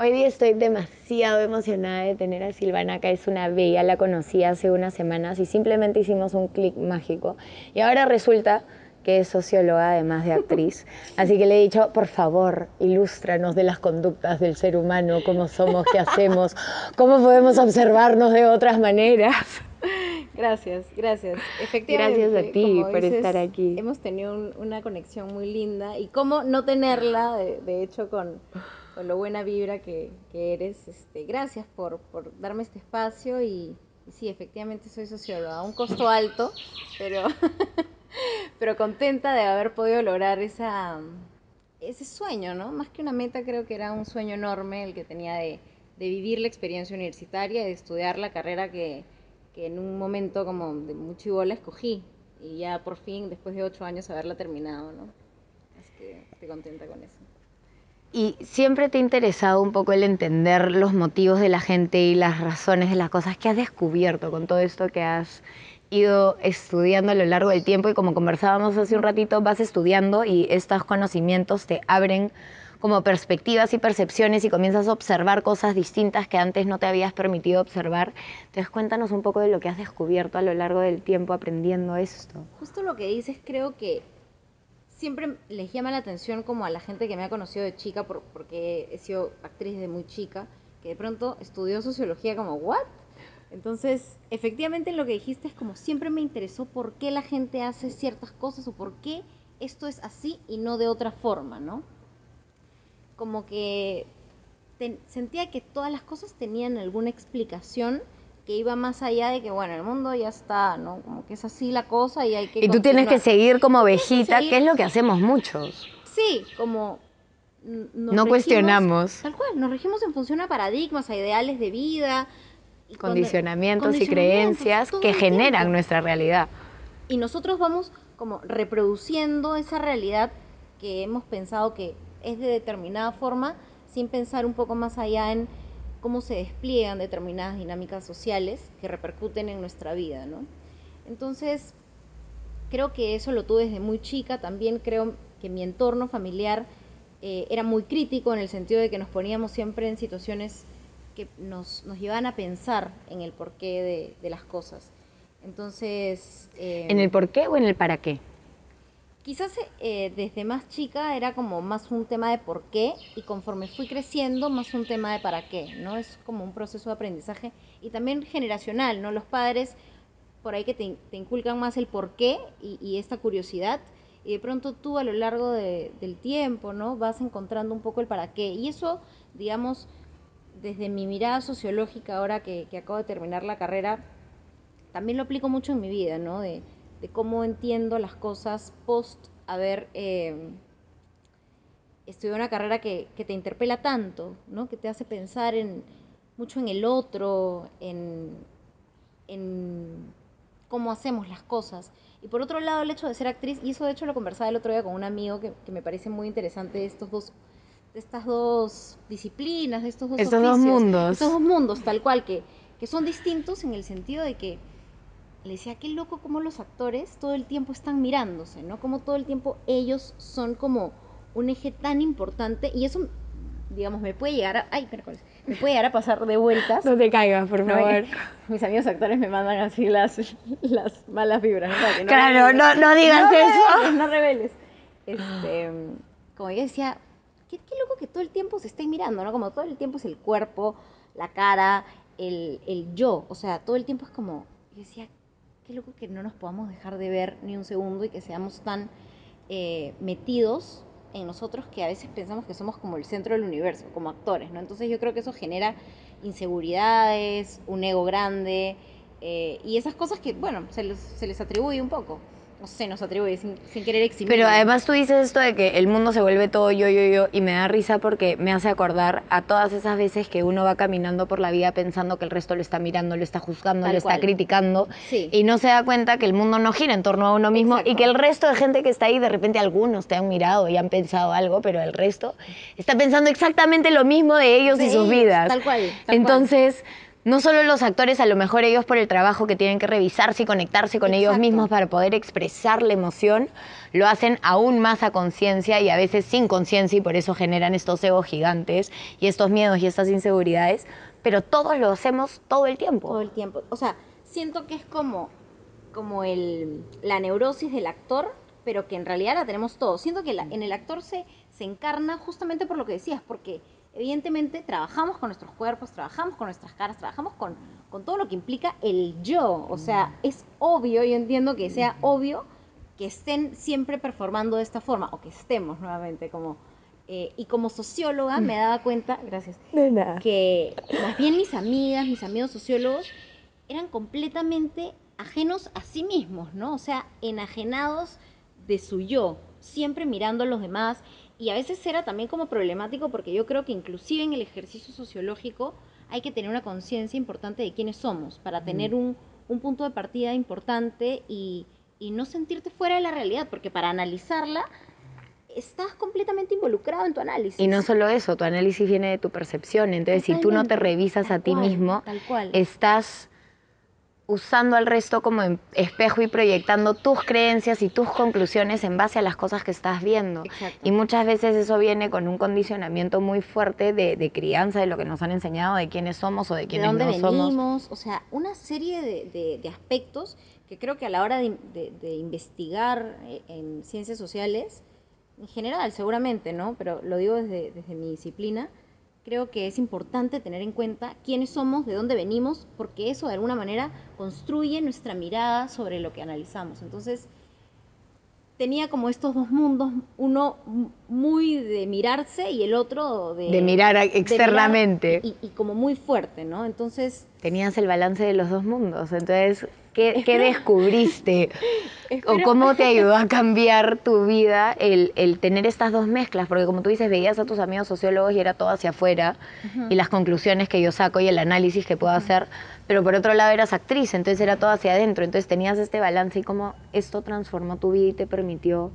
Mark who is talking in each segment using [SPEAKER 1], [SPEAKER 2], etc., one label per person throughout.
[SPEAKER 1] Hoy día estoy demasiado emocionada de tener a Silvana acá. Es una bella, la conocí hace unas semanas y simplemente hicimos un clic mágico. Y ahora resulta que es socióloga además de actriz. Así que le he dicho, por favor, ilústranos de las conductas del ser humano, cómo somos, qué hacemos, cómo podemos observarnos de otras maneras.
[SPEAKER 2] Gracias, gracias. Efectivamente.
[SPEAKER 1] Gracias a ti por estar aquí.
[SPEAKER 2] Hemos tenido una conexión muy linda y cómo no tenerla, de, hecho, con, lo buena vibra que, eres. Este, gracias por, darme este espacio y, sí, efectivamente soy socióloga, un costo alto, pero, pero contenta de haber podido lograr esa, ese sueño, ¿no? Más que una meta, creo que era un sueño enorme el que tenía de, vivir la experiencia universitaria, de estudiar la carrera que que en un momento como de mucho bola escogí y ya por fin, después de ocho años, haberla terminado, ¿no? Así que estoy contenta con eso.
[SPEAKER 1] ¿Y siempre te ha interesado un poco el entender los motivos de la gente y las razones de las cosas que has descubierto con todo esto que has ido estudiando a lo largo del tiempo? Y como conversábamos hace un ratito, vas estudiando y estos conocimientos te abren como perspectivas y percepciones y comienzas a observar cosas distintas que antes no te habías permitido observar. Entonces cuéntanos un poco de lo que has descubierto a lo largo del tiempo aprendiendo esto.
[SPEAKER 2] Justo lo que dices creo que siempre les llama la atención como a la gente que me ha conocido de chica, porque he sido actriz de muy chica, que de pronto estudió sociología como, ¿what? Entonces, efectivamente lo que dijiste es como siempre me interesó por qué la gente hace ciertas cosas o por qué esto es así y no de otra forma, ¿no? como que sentía que todas las cosas tenían alguna explicación que iba más allá de que, bueno, el mundo ya está, ¿no? Como que es así la cosa y hay que...
[SPEAKER 1] Y tú tienes que seguir como ovejita, que es lo que hacemos muchos.
[SPEAKER 2] Sí, como...
[SPEAKER 1] no cuestionamos.
[SPEAKER 2] Tal cual, nos regimos en función a paradigmas, a ideales de vida.
[SPEAKER 1] condicionamientos, y creencias que generan nuestra realidad.
[SPEAKER 2] Y nosotros vamos como reproduciendo esa realidad que hemos pensado que es de determinada forma sin pensar un poco más allá en cómo se despliegan determinadas dinámicas sociales que repercuten en nuestra vida, ¿no? Entonces, creo que eso lo tuve desde muy chica, también creo que mi entorno familiar eh, era muy crítico en el sentido de que nos poníamos siempre en situaciones que nos, nos llevaban a pensar en el porqué de, las cosas. Entonces...
[SPEAKER 1] ¿En el porqué o en el para qué?
[SPEAKER 2] Quizás eh, desde más chica era como más un tema de por qué y conforme fui creciendo más un tema de para qué, ¿no? Es como un proceso de aprendizaje y también generacional, ¿no? Los padres por ahí que te, inculcan más el por qué y, esta curiosidad y de pronto tú a lo largo del tiempo, ¿no? Vas encontrando un poco el para qué y eso, digamos, desde mi mirada sociológica ahora que, acabo de terminar la carrera, también lo aplico mucho en mi vida, ¿no? De cómo entiendo las cosas post haber eh, estudiado una carrera que, te interpela tanto, ¿no? que te hace pensar en, mucho en el otro, en, cómo hacemos las cosas. Y por otro lado, el hecho de ser actriz, y eso de hecho lo conversaba el otro día con un amigo que, me parece muy interesante, estos dos de estas dos disciplinas, de estos dos
[SPEAKER 1] estos dos mundos.
[SPEAKER 2] Estos dos mundos, tal cual, que, que son distintos en el sentido de que le decía, qué loco como los actores todo el tiempo están mirándose, ¿no? Como todo el tiempo ellos son como un eje tan importante y eso, digamos, me puede llegar a... Ay, me puede llegar a pasar de vueltas.
[SPEAKER 1] No te caigas, por favor.
[SPEAKER 2] mis amigos actores me mandan así las, las malas vibras.
[SPEAKER 1] ¿no? claro, no, no, digas eso.
[SPEAKER 2] no reveles. Este, como yo decía, qué, qué, loco que todo el tiempo se esté mirando, ¿no? Como todo el tiempo es el cuerpo, la cara, el, el yo. O sea, todo el tiempo es como... Yo decía, qué loco que no nos podamos dejar de ver ni un segundo y que seamos tan eh, metidos en nosotros que a veces pensamos que somos como el centro del universo, como actores, ¿no? Entonces yo creo que eso genera inseguridades, un ego grande eh, y esas cosas que, bueno, se se les atribuye un poco no sé, nos atribuye sin, querer eximir.
[SPEAKER 1] Pero además tú dices esto de que el mundo se vuelve todo yo, yo, yo, y me da risa porque me hace acordar a todas esas veces que uno va caminando por la vida pensando que el resto lo está mirando, lo está juzgando, lo está criticando, y no se da cuenta que el mundo no gira en torno a uno mismo y que el resto de gente que está ahí, de repente algunos te han mirado y han pensado algo, pero el resto está pensando exactamente lo mismo de ellos y sus vidas.
[SPEAKER 2] Tal cual.
[SPEAKER 1] Entonces no solo los actores, a lo mejor ellos por el trabajo que tienen que revisarse y conectarse con ellos mismos para poder expresar la emoción, lo hacen aún más a conciencia y a veces sin conciencia y por eso generan estos egos gigantes y estos miedos y estas inseguridades, pero todos lo hacemos todo el tiempo.
[SPEAKER 2] todo el tiempo. O sea, siento que es como, como el, la neurosis del actor, pero que en realidad la tenemos todos. Siento que la- en el actor se, se encarna justamente por lo que decías, porque evidentemente trabajamos con nuestros cuerpos, trabajamos con nuestras caras, trabajamos con, con todo lo que implica el yo. O sea, es obvio, yo entiendo que sea obvio que estén siempre performando de esta forma, o que estemos nuevamente como... eh, y como socióloga me daba cuenta, gracias,
[SPEAKER 1] De nada.
[SPEAKER 2] que más bien mis amigas, mis amigos sociólogos, eran completamente ajenos a sí mismos, ¿no? O sea, enajenados de su yo, siempre mirando a los demás. Y a veces era también como problemático porque yo creo que inclusive en el ejercicio sociológico hay que tener una conciencia importante de quiénes somos para tener un, un punto de partida importante y, y no sentirte fuera de la realidad, porque para analizarla estás completamente involucrado en tu análisis.
[SPEAKER 1] Y no solo eso, tu análisis viene de tu percepción. Entonces, si tú no te revisas a ti
[SPEAKER 2] cual,
[SPEAKER 1] mismo,
[SPEAKER 2] tal cual.
[SPEAKER 1] estás usando al resto como espejo y proyectando tus creencias y tus conclusiones en base a las cosas que estás viendo.
[SPEAKER 2] Exacto.
[SPEAKER 1] Y muchas veces eso viene con un condicionamiento muy fuerte de, de crianza, de lo que nos han enseñado, de quiénes somos o de
[SPEAKER 2] de
[SPEAKER 1] quiénes
[SPEAKER 2] dónde
[SPEAKER 1] no somos.
[SPEAKER 2] venimos, o sea, una serie de, de- de aspectos que creo que a la hora de, de- de investigar eh, en ciencias sociales, en general seguramente, ¿no? Pero lo digo desde, desde mi disciplina, creo que es importante tener en cuenta quiénes somos, de dónde venimos, porque eso de alguna manera construye nuestra mirada sobre lo que analizamos. Entonces, tenía como estos dos mundos, uno muy de mirarse y el otro de...
[SPEAKER 1] De mirar a-
[SPEAKER 2] de mirar
[SPEAKER 1] externamente.
[SPEAKER 2] y, y como muy fuerte, ¿no? Entonces,
[SPEAKER 1] Tenías el balance de los dos mundos. Entonces, ¿qué, qué descubriste? ¿O cómo te ayudó a cambiar tu vida el, el tener estas dos mezclas? Porque como tú dices, veías a tus amigos sociólogos y era todo hacia afuera, y las conclusiones que yo saco y el análisis que puedo hacer, pero por otro lado eras actriz, entonces era todo hacia adentro, entonces tenías este balance y cómo esto transformó tu vida y te permitió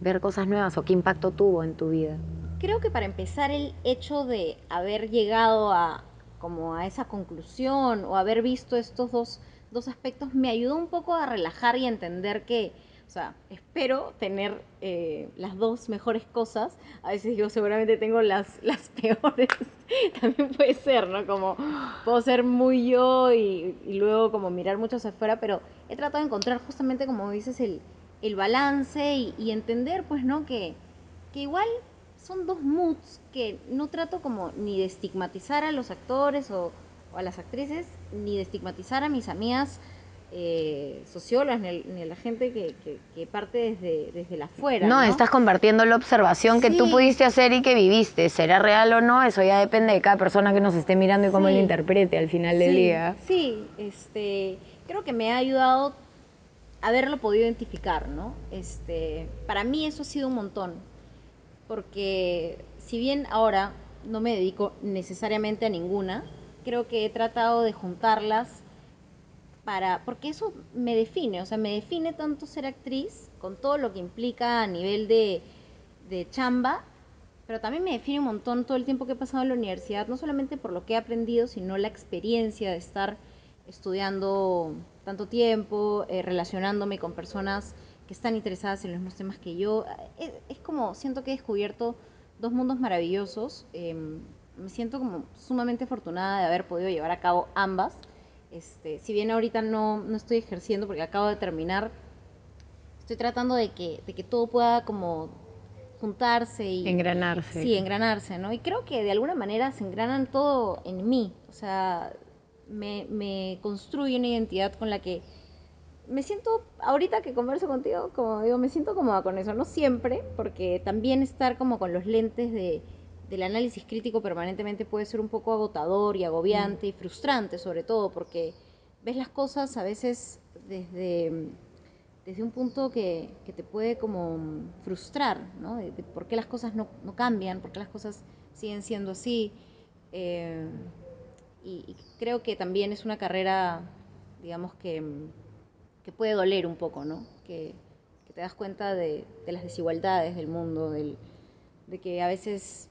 [SPEAKER 1] ver cosas nuevas o qué impacto tuvo en tu vida.
[SPEAKER 2] creo que para empezar el hecho de haber llegado a como a esa conclusión o haber visto estos dos, dos aspectos me ayudó un poco a relajar y entender que, o sea, espero tener eh, las dos mejores cosas. A veces yo seguramente tengo las, las peores. También puede ser, ¿no? Como puedo ser muy yo y, luego como mirar mucho hacia afuera, pero he tratado de encontrar justamente, como dices, el, el balance y, y entender, pues, ¿no? Que, que igual son dos moods que no trato como ni de estigmatizar a los actores o, o a las actrices, ni de estigmatizar a mis amigas eh, sociólogas, ni, a la gente que, que- que parte desde, desde la afuera.
[SPEAKER 1] No,
[SPEAKER 2] ¿no?
[SPEAKER 1] estás compartiendo la observación que tú
[SPEAKER 2] Sí.
[SPEAKER 1] pudiste hacer y que viviste. ¿Será real o no? Eso ya depende de cada persona que nos esté mirando y cómo
[SPEAKER 2] Sí.
[SPEAKER 1] lo interprete al final del día.
[SPEAKER 2] Sí, este, creo que me ha ayudado haberlo podido identificar, ¿no? Este, para mí eso ha sido un montón, porque si bien ahora no me dedico necesariamente a ninguna, creo que he tratado de juntarlas para, porque eso me define, o sea, me define tanto ser actriz, con todo lo que implica a nivel de, de chamba, pero también me define un montón todo el tiempo que he pasado en la universidad, no solamente por lo que he aprendido, sino la experiencia de estar estudiando tanto tiempo, eh, relacionándome con personas que están interesadas en los mismos temas que yo. Es, es como, siento que he descubierto dos mundos maravillosos. eh, me siento como sumamente afortunada de haber podido llevar a cabo ambas. Este, si bien ahorita no, no estoy ejerciendo porque acabo de terminar, estoy tratando de que, de que todo pueda como juntarse y
[SPEAKER 1] Engranarse.
[SPEAKER 2] Sí, engranarse, ¿no? Y creo que de alguna manera se engranan todo en mí. O sea, me, me construye una identidad con la que me siento, ahorita que converso contigo, como digo, me siento cómoda con eso. No siempre, porque también estar como con los lentes de, del análisis crítico permanentemente puede ser un poco agotador y agobiante y frustrante, sobre todo, porque ves las cosas a veces desde desde un punto que, que te puede como frustrar, ¿no? De, de por qué las cosas no, no cambian, por qué las cosas siguen siendo así. Eh, y, y creo que también es una carrera, digamos, que, que puede doler un poco, ¿no? Que, que te das cuenta de, de las desigualdades del mundo, del, de que a veces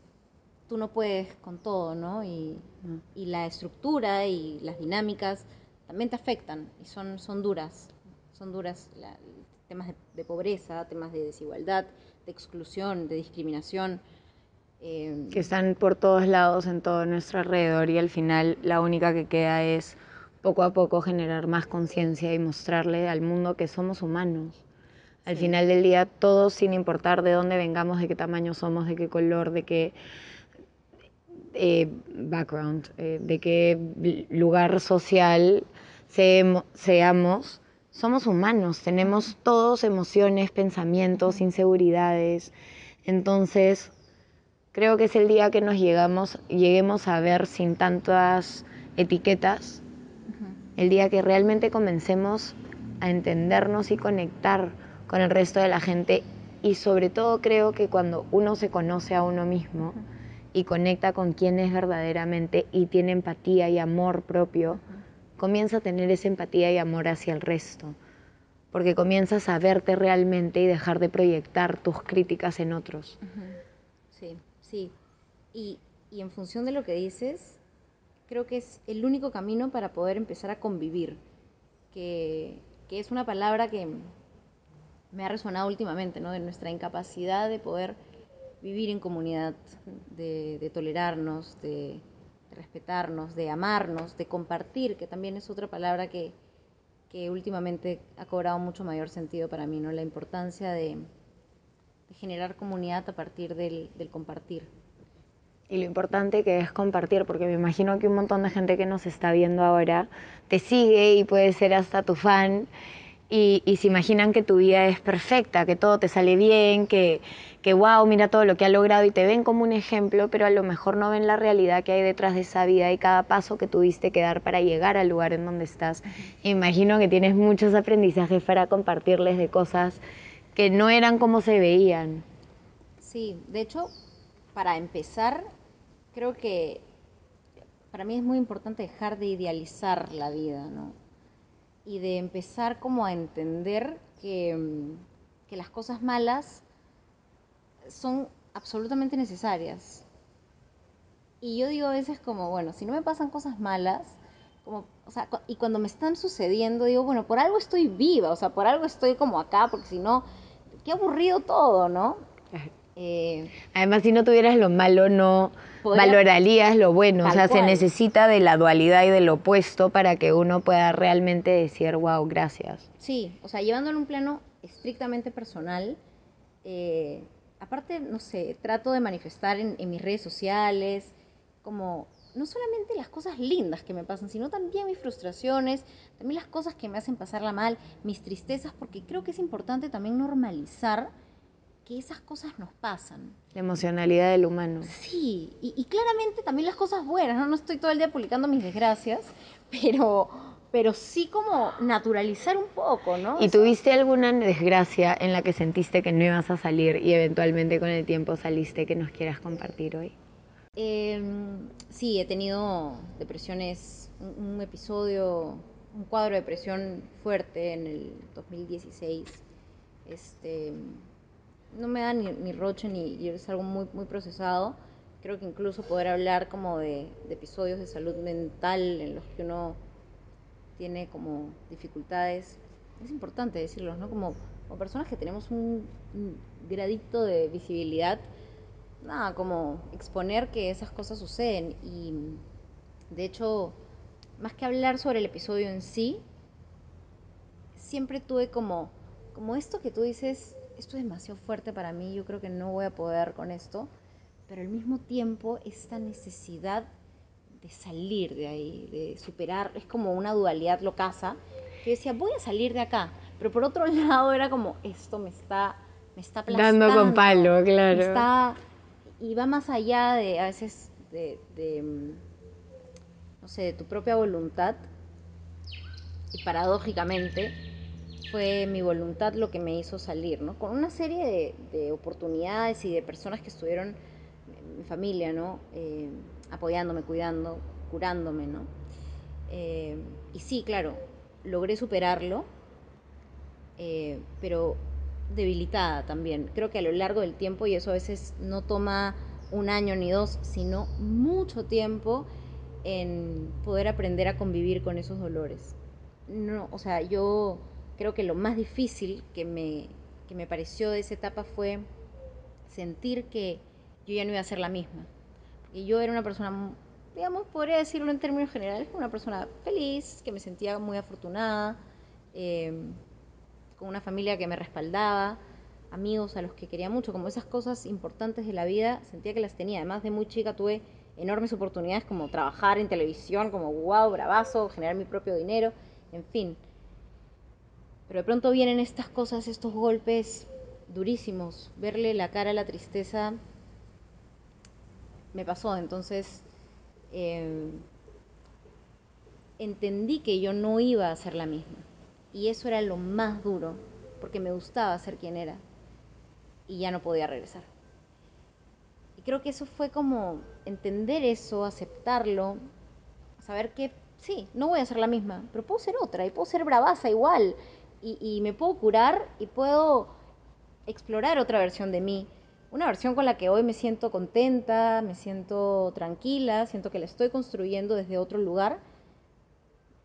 [SPEAKER 2] tú no puedes con todo, ¿no? Y, y la estructura y las dinámicas también te afectan y son, son duras, son duras la, temas de, de, pobreza, temas de desigualdad, de exclusión, de discriminación.
[SPEAKER 1] Eh, que están por todos lados en todo nuestro alrededor y al final la única que queda es poco a poco generar más conciencia y mostrarle al mundo que somos humanos. Al sí. final del día, todos sin importar de dónde vengamos, de qué tamaño somos, de qué color, de qué eh, background, eh, de qué lugar social se, seamos, somos humanos, tenemos todos emociones, pensamientos, inseguridades. Entonces, creo que es el día que nos llegamos, lleguemos a ver sin tantas etiquetas, uh -huh. el día que realmente comencemos a entendernos y conectar con el resto de la gente y sobre todo creo que cuando uno se conoce a uno mismo uh -huh. Y conecta con quien es verdaderamente y tiene empatía y amor propio, comienza a tener esa empatía y amor hacia el resto, porque comienzas a verte realmente y dejar de proyectar tus críticas en otros.
[SPEAKER 2] Sí, sí. Y, y en función de lo que dices, creo que es el único camino para poder empezar a convivir, que, que es una palabra que me ha resonado últimamente, ¿no? De nuestra incapacidad de poder vivir en comunidad, de, tolerarnos, de, respetarnos, de amarnos, de compartir, que también es otra palabra que, que últimamente ha cobrado mucho mayor sentido para mí, ¿no? La importancia de, de generar comunidad a partir del, del compartir
[SPEAKER 1] y lo importante que es compartir, porque me imagino que un montón de gente que nos está viendo ahora te sigue y puede ser hasta tu fan y, y, se imaginan que tu vida es perfecta, que todo te sale bien, que, que wow, mira todo lo que ha logrado y te ven como un ejemplo, pero a lo mejor no ven la realidad que hay detrás de esa vida y cada paso que tuviste que dar para llegar al lugar en donde estás. Imagino que tienes muchos aprendizajes para compartirles de cosas que no eran como se veían.
[SPEAKER 2] Sí, de hecho, para empezar, creo que para mí es muy importante dejar de idealizar la vida, ¿no? Y de empezar como a entender que, que las cosas malas son absolutamente necesarias. Y yo digo a veces como, bueno, si no me pasan cosas malas, como, o sea, y cuando me están sucediendo, digo, bueno, por algo estoy viva, o sea, por algo estoy como acá, porque si no, qué aburrido todo, ¿no?
[SPEAKER 1] Eh, Además, si no tuvieras lo malo, no valorarías lo bueno. O sea, cual. se necesita de la dualidad y del opuesto para que uno pueda realmente decir, wow, gracias.
[SPEAKER 2] Sí, o sea, llevándolo a un plano estrictamente personal, eh, aparte, no sé, trato de manifestar en, en mis redes sociales como no solamente las cosas lindas que me pasan, sino también mis frustraciones, también las cosas que me hacen pasarla mal, mis tristezas, porque creo que es importante también normalizar que esas cosas nos pasan.
[SPEAKER 1] La emocionalidad del humano.
[SPEAKER 2] Sí, y, y, claramente también las cosas buenas, ¿no? No estoy todo el día publicando mis desgracias, pero, pero sí como naturalizar un poco, ¿no?
[SPEAKER 1] ¿Y tuviste alguna desgracia en la que sentiste que no ibas a salir y eventualmente con el tiempo saliste que nos quieras compartir hoy?
[SPEAKER 2] Eh, sí, he tenido depresiones, un, un episodio, un cuadro de depresión fuerte en el 2016. Este no me da ni, ni roche ni es algo muy, muy procesado. Creo que incluso poder hablar como de, episodios de salud mental en los que uno tiene como dificultades, es importante decirlos, ¿no? Como, como personas que tenemos un, un gradito de visibilidad, nada, como exponer que esas cosas suceden. Y de hecho, más que hablar sobre el episodio en sí, siempre tuve como, como esto que tú dices, esto es demasiado fuerte para mí, yo creo que no voy a poder con esto, pero al mismo tiempo esta necesidad de salir de ahí, de superar, es como una dualidad locaza, que decía, voy a salir de acá, pero por otro lado era como, esto me está, me está
[SPEAKER 1] aplastando. Dando con palo, claro.
[SPEAKER 2] Está, y va más allá de, a veces, de, de, no sé, de tu propia voluntad, y paradójicamente, fue mi voluntad lo que me hizo salir, ¿no? Con una serie de, de oportunidades y de personas que estuvieron, mi familia, ¿no? Eh, apoyándome, cuidando, curándome, ¿no? Eh, y sí, claro, logré superarlo, eh, pero debilitada también. Creo que a lo largo del tiempo, y eso a veces no toma un año ni dos, sino mucho tiempo en poder aprender a convivir con esos dolores. No, o sea, yo creo que lo más difícil que me, que me pareció de esa etapa fue sentir que yo ya no iba a ser la misma. Y yo era una persona, digamos, podría decirlo en términos generales, una persona feliz, que me sentía muy afortunada, eh, con una familia que me respaldaba, amigos a los que quería mucho, como esas cosas importantes de la vida, sentía que las tenía. Además de muy chica tuve enormes oportunidades como trabajar en televisión, como wow, bravazo, generar mi propio dinero, en fin. Pero de pronto vienen estas cosas, estos golpes durísimos. Verle la cara a la tristeza me pasó. Entonces eh, entendí que yo no iba a ser la misma. Y eso era lo más duro, porque me gustaba ser quien era. Y ya no podía regresar. Y creo que eso fue como entender eso, aceptarlo, saber que sí, no voy a ser la misma, pero puedo ser otra y puedo ser bravaza igual. Y, me puedo curar y puedo explorar otra versión de mí. Una versión con la que hoy me siento contenta, me siento tranquila, siento que la estoy construyendo desde otro lugar.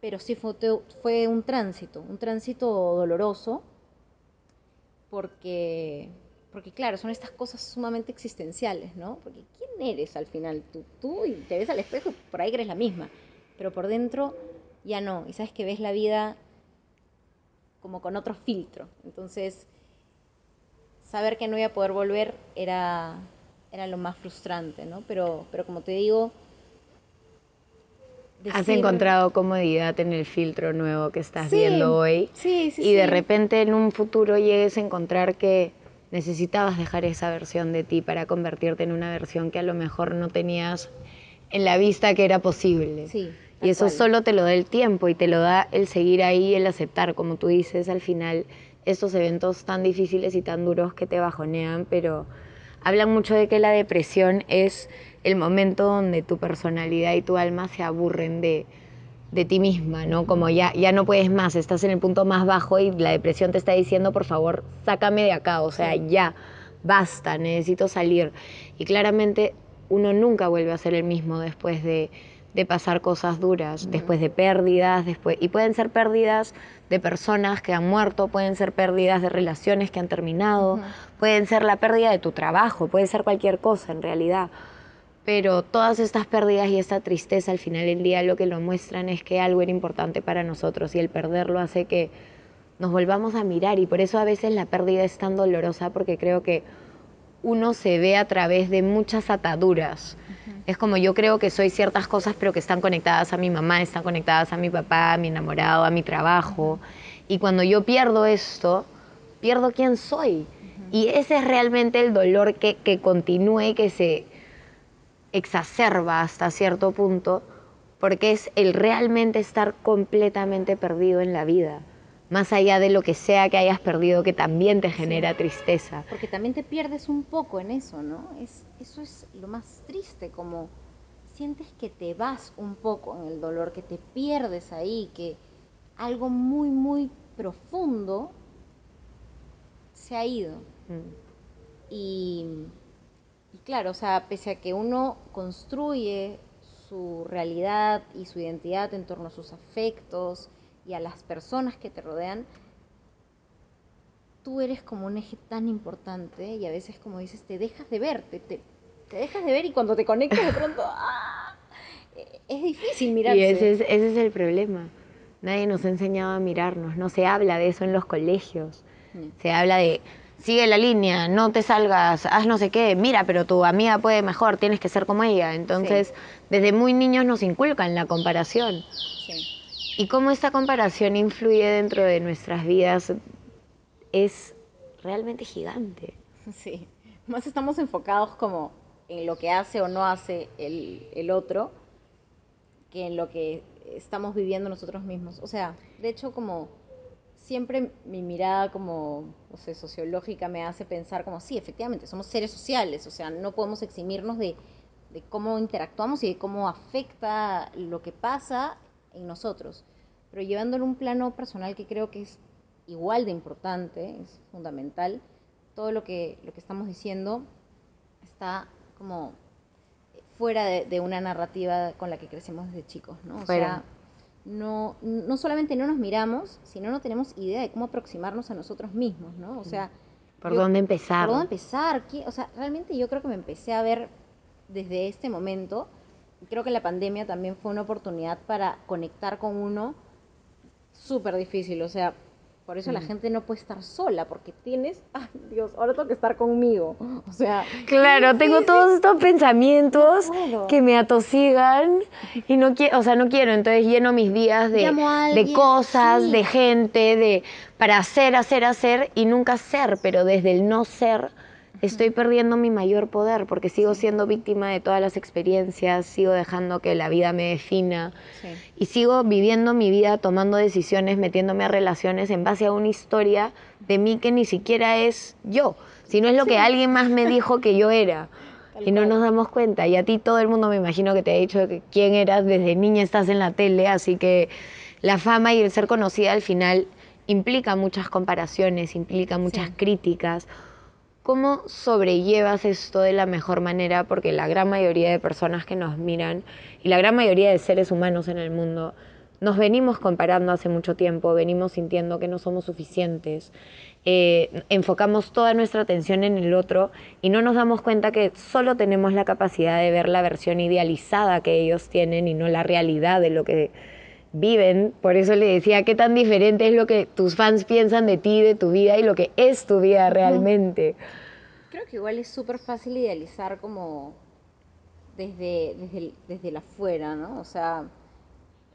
[SPEAKER 2] Pero sí fue, fue un tránsito, un tránsito doloroso, porque, porque claro, son estas cosas sumamente existenciales, ¿no? Porque ¿quién eres al final? Tú, tú y te ves al espejo por ahí eres la misma, pero por dentro ya no. Y sabes que ves la vida como con otro filtro. Entonces, saber que no iba a poder volver era, era lo más frustrante, ¿no? Pero, pero como te digo...
[SPEAKER 1] Has encontrado comodidad en el filtro nuevo que estás viendo hoy.
[SPEAKER 2] Sí, sí,
[SPEAKER 1] y de repente en un futuro llegues a encontrar que necesitabas dejar esa versión de ti para convertirte en una versión que a lo mejor no tenías en la vista que era posible.
[SPEAKER 2] Sí.
[SPEAKER 1] Y eso solo te lo da el tiempo y te lo da el seguir ahí, el aceptar, como tú dices, al final estos eventos tan difíciles y tan duros que te bajonean, pero hablan mucho de que la depresión es el momento donde tu personalidad y tu alma se aburren de, de ti misma, ¿no? Como ya, ya no puedes más, estás en el punto más bajo y la depresión te está diciendo, por favor, sácame de acá, o sea, ya, basta, necesito salir. Y claramente uno nunca vuelve a ser el mismo después de, de pasar cosas duras, después de pérdidas, después, y pueden ser pérdidas de personas que han muerto, pueden ser pérdidas de relaciones que han terminado, pueden ser la pérdida de tu trabajo, puede ser cualquier cosa en realidad. Pero todas estas pérdidas y esta tristeza al final del día lo que lo muestran es que algo era importante para nosotros y el perderlo hace que nos volvamos a mirar y por eso a veces la pérdida es tan dolorosa porque creo que uno se ve a través de muchas ataduras. Es como yo creo que soy ciertas cosas, pero que están conectadas a mi mamá, están conectadas a mi papá, a mi enamorado, a mi trabajo. Y cuando yo pierdo esto, pierdo quién soy. Y ese es realmente el dolor que, que continúe y que se exacerba hasta cierto punto, porque es el realmente estar completamente perdido en la vida más allá de lo que sea que hayas perdido que también te genera tristeza.
[SPEAKER 2] Porque también te pierdes un poco en eso, ¿no? Es, eso es lo más triste, como sientes que te vas un poco en el dolor, que te pierdes ahí, que algo muy, muy profundo se ha ido. Mm. Y, y claro, o sea, pese a que uno construye su realidad y su identidad en torno a sus afectos, y a las personas que te rodean, tú eres como un eje tan importante y a veces, como dices, te dejas de ver, te, te, dejas de ver y cuando te conectas de pronto, ¡ah! es difícil mirarse.
[SPEAKER 1] Y ese es, ese es el problema. Nadie nos ha enseñado a mirarnos, no se habla de eso en los colegios. Se habla de, sigue la línea, no te salgas, haz no sé qué, mira, pero tu amiga puede mejor, tienes que ser como ella. Entonces, desde muy niños nos inculcan la comparación. Sí. Y cómo esta comparación influye dentro de nuestras vidas es realmente gigante.
[SPEAKER 2] Sí, más estamos enfocados como en lo que hace o no hace el, el otro que en lo que estamos viviendo nosotros mismos. O sea, de hecho como siempre mi mirada como, o sociológica me hace pensar como, sí, efectivamente, somos seres sociales, o sea, no podemos eximirnos de, de cómo interactuamos y de cómo afecta lo que pasa en nosotros, pero llevándolo a un plano personal que creo que es igual de importante, es fundamental, todo lo que, lo que estamos diciendo está como fuera de, una narrativa con la que crecemos desde chicos, ¿no? O sea, no, no solamente no nos miramos, sino no tenemos idea de cómo aproximarnos a nosotros mismos, ¿no? O sea...
[SPEAKER 1] ¿Por dónde empezar?
[SPEAKER 2] ¿Por dónde empezar? O sea, realmente yo creo que me empecé a ver desde este momento, creo que la pandemia también fue una oportunidad para conectar con uno súper difícil, o sea, por eso la gente no puede estar sola, porque tienes, ay Dios, ahora tengo que estar conmigo. O sea.
[SPEAKER 1] Claro, tengo todos estos pensamientos que me atosigan y no quiero, o sea, no quiero. Entonces lleno mis días de, de cosas, de gente, de para hacer, hacer, hacer y nunca ser, pero desde el no ser estoy perdiendo mi mayor poder porque sigo siendo víctima de todas las experiencias, sigo dejando que la vida me defina y sigo viviendo mi vida tomando decisiones, metiéndome a relaciones en base a una historia de mí que ni siquiera es yo, sino es lo que alguien más me dijo que yo era. y no nos damos cuenta. Y a ti todo el mundo me imagino que te ha dicho que quién eras, desde niña estás en la tele, así que la fama y el ser conocida al final implica muchas comparaciones, implica muchas críticas ¿Cómo sobrellevas esto de la mejor manera? Porque la gran mayoría de personas que nos miran y la gran mayoría de seres humanos en el mundo nos venimos comparando hace mucho tiempo, venimos sintiendo que no somos suficientes, eh, enfocamos toda nuestra atención en el otro y no nos damos cuenta que solo tenemos la capacidad de ver la versión idealizada que ellos tienen y no la realidad de lo que viven. Por eso le decía qué tan diferente es lo que tus fans piensan de ti, de tu vida y lo que es tu vida realmente.
[SPEAKER 2] Creo que igual es súper fácil idealizar como desde, desde, desde la afuera, ¿no? O sea,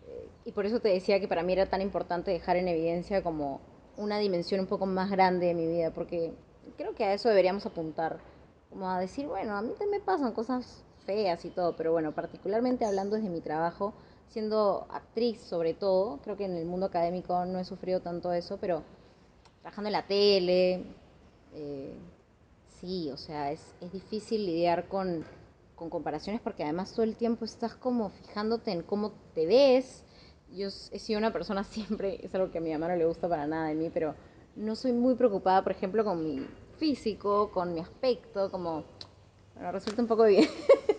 [SPEAKER 2] eh, y por eso te decía que para mí era tan importante dejar en evidencia como una dimensión un poco más grande de mi vida, porque creo que a eso deberíamos apuntar, como a decir, bueno, a mí también me pasan cosas feas y todo, pero bueno, particularmente hablando desde mi trabajo, siendo actriz sobre todo, creo que en el mundo académico no he sufrido tanto eso, pero trabajando en la tele, eh, sí, o sea, es, es difícil lidiar con, con, comparaciones porque además todo el tiempo estás como fijándote en cómo te ves. Yo he sido una persona siempre, es algo que a mi mamá no le gusta para nada de mí, pero no soy muy preocupada, por ejemplo, con mi físico, con mi aspecto, como, bueno, resulta un poco bien.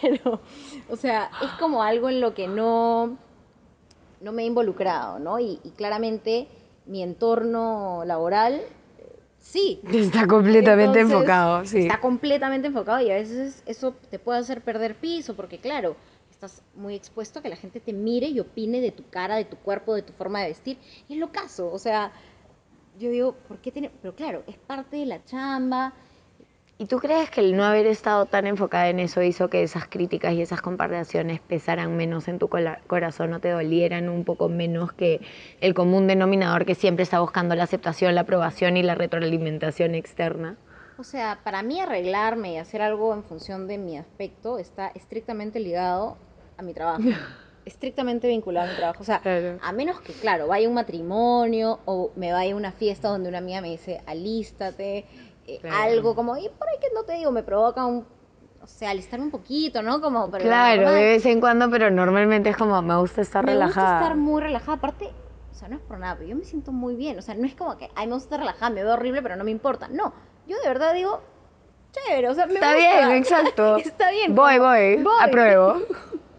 [SPEAKER 2] Pero, o sea, es como algo en lo que no, no me he involucrado, ¿no? Y, claramente mi entorno laboral, sí.
[SPEAKER 1] Está completamente enfocado, sí.
[SPEAKER 2] Está completamente enfocado y a veces eso te puede hacer perder piso, porque claro, estás muy expuesto a que la gente te mire y opine de tu cara, de tu cuerpo, de tu forma de vestir. Y es lo caso, o sea, yo digo, ¿por qué tiene? Pero claro, es parte de la chamba
[SPEAKER 1] ¿Y tú crees que el no haber estado tan enfocada en eso hizo que esas críticas y esas comparaciones pesaran menos en tu corazón o te dolieran un poco menos que el común denominador que siempre está buscando la aceptación, la aprobación y la retroalimentación externa?
[SPEAKER 2] O sea, para mí arreglarme y hacer algo en función de mi aspecto está estrictamente ligado a mi trabajo. estrictamente vinculado a mi trabajo. O sea, a menos que, claro, vaya a un matrimonio o me vaya a una fiesta donde una amiga me dice, alístate eh, algo como, y por ahí que no te digo, me provoca un, o sea, alistarme un poquito, ¿no? Como,
[SPEAKER 1] claro, de vez en cuando, pero normalmente es como, me gusta estar relajada.
[SPEAKER 2] Me gusta estar muy relajada, aparte, o sea, no es por nada, pero yo me siento muy bien, o sea, no es como que, ay, me gusta estar relajada, me veo horrible, pero no me importa, no, yo de verdad digo, chévere, o sea, me
[SPEAKER 1] Está bien, exacto.
[SPEAKER 2] Está bien.
[SPEAKER 1] Voy, voy, voy, apruebo.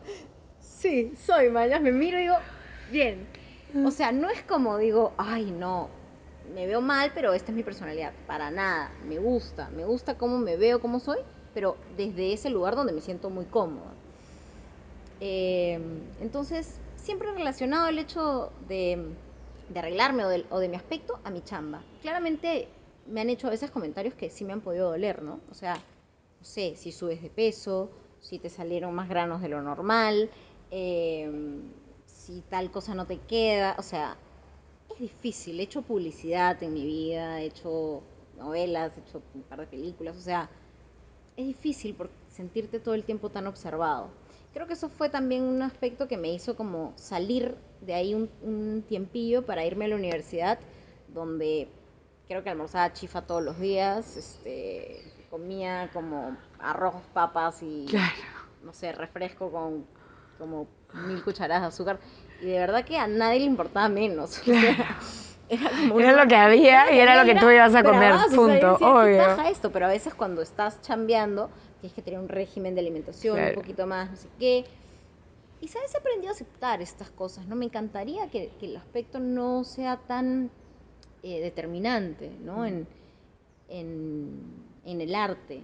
[SPEAKER 2] sí, soy, mañana me miro y digo, bien. O sea, no es como digo, ay, no, me veo mal, pero esta es mi personalidad. Para nada. Me gusta. Me gusta cómo me veo, cómo soy, pero desde ese lugar donde me siento muy cómoda. Em, entonces, siempre relacionado el hecho de, arreglarme o de, mi aspecto a mi chamba. Claramente me han hecho a veces comentarios que sí me han podido doler, ¿no? O sea, no sé, si subes de peso, si te salieron más granos de lo normal, em, si tal cosa no te queda, o sea, es difícil. He hecho publicidad en mi vida, he hecho novelas, he hecho un par de películas, o sea, es difícil por sentirte todo el tiempo tan observado. Creo que eso fue también un aspecto que me hizo como salir de ahí un, tiempillo para irme a la universidad, donde creo que almorzaba chifa todos los días, este, comía como arroz, papas y, no sé, refresco con como mil cucharadas de azúcar. Y de verdad que a nadie le importaba menos. Era, como
[SPEAKER 1] Era
[SPEAKER 2] una-
[SPEAKER 1] lo que había y era lo que tú ibas a comer,
[SPEAKER 2] bravas, o sea,
[SPEAKER 1] punto,
[SPEAKER 2] decía, "¿Qué
[SPEAKER 1] obvio.
[SPEAKER 2] esto? Pero a veces cuando estás chambeando, tienes que tener un régimen de alimentación,
[SPEAKER 1] Claro.
[SPEAKER 2] un poquito más, no sé qué. Y sabes, he aprendido a aceptar estas cosas, ¿no? Me encantaría que, que el aspecto no sea tan eh, determinante,
[SPEAKER 1] Mm.
[SPEAKER 2] ¿no? En, en, en el arte.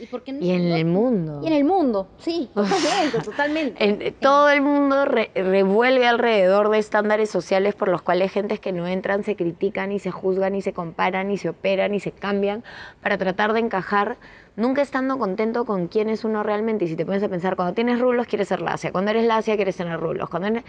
[SPEAKER 2] Y, porque no-
[SPEAKER 1] Y en
[SPEAKER 2] no-
[SPEAKER 1] el mundo.
[SPEAKER 2] Y en el mundo, sí, totalmente, totalmente.
[SPEAKER 1] En- todo el mundo re- revuelve alrededor de estándares sociales por los cuales gentes que no entran se critican y se juzgan y se comparan y se operan y se cambian para tratar de encajar, nunca estando contento con quién es uno realmente. Y si te pones a pensar, cuando tienes rulos quieres ser lacia, cuando eres lacia quieres tener rulos, cuando eres-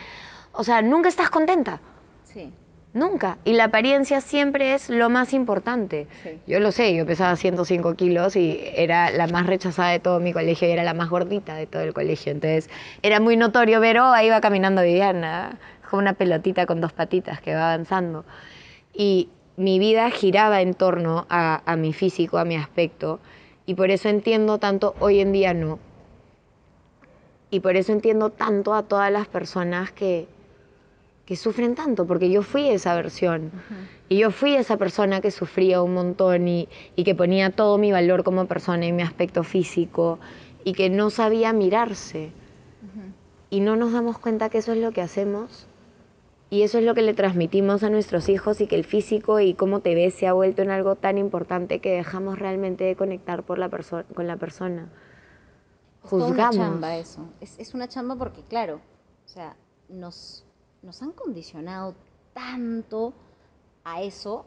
[SPEAKER 1] o sea, nunca estás contenta.
[SPEAKER 2] Sí,
[SPEAKER 1] Nunca. Y la apariencia siempre es lo más importante.
[SPEAKER 2] Sí.
[SPEAKER 1] Yo lo sé, yo pesaba 105 kilos y era la más rechazada de todo mi colegio y era la más gordita de todo el colegio. Entonces era muy notorio ver, oh, ahí va caminando Viviana, como una pelotita con dos patitas que va avanzando. Y mi vida giraba en torno a, a mi físico, a mi aspecto. Y por eso entiendo tanto, hoy en día no. Y por eso entiendo tanto a todas las personas que, que sufren tanto, porque yo fui esa versión. Y yo fui esa persona que sufría un montón y, y que ponía todo mi valor como persona y mi aspecto físico y que no sabía mirarse. Y no nos damos cuenta que eso es lo que hacemos y eso es lo que le transmitimos a nuestros hijos y que el físico y cómo te ves se ha vuelto en algo tan importante que dejamos realmente de conectar por la con la persona.
[SPEAKER 2] Es una chamba eso. Es, es una chamba porque, claro, o sea, nos, nos han condicionado tanto a eso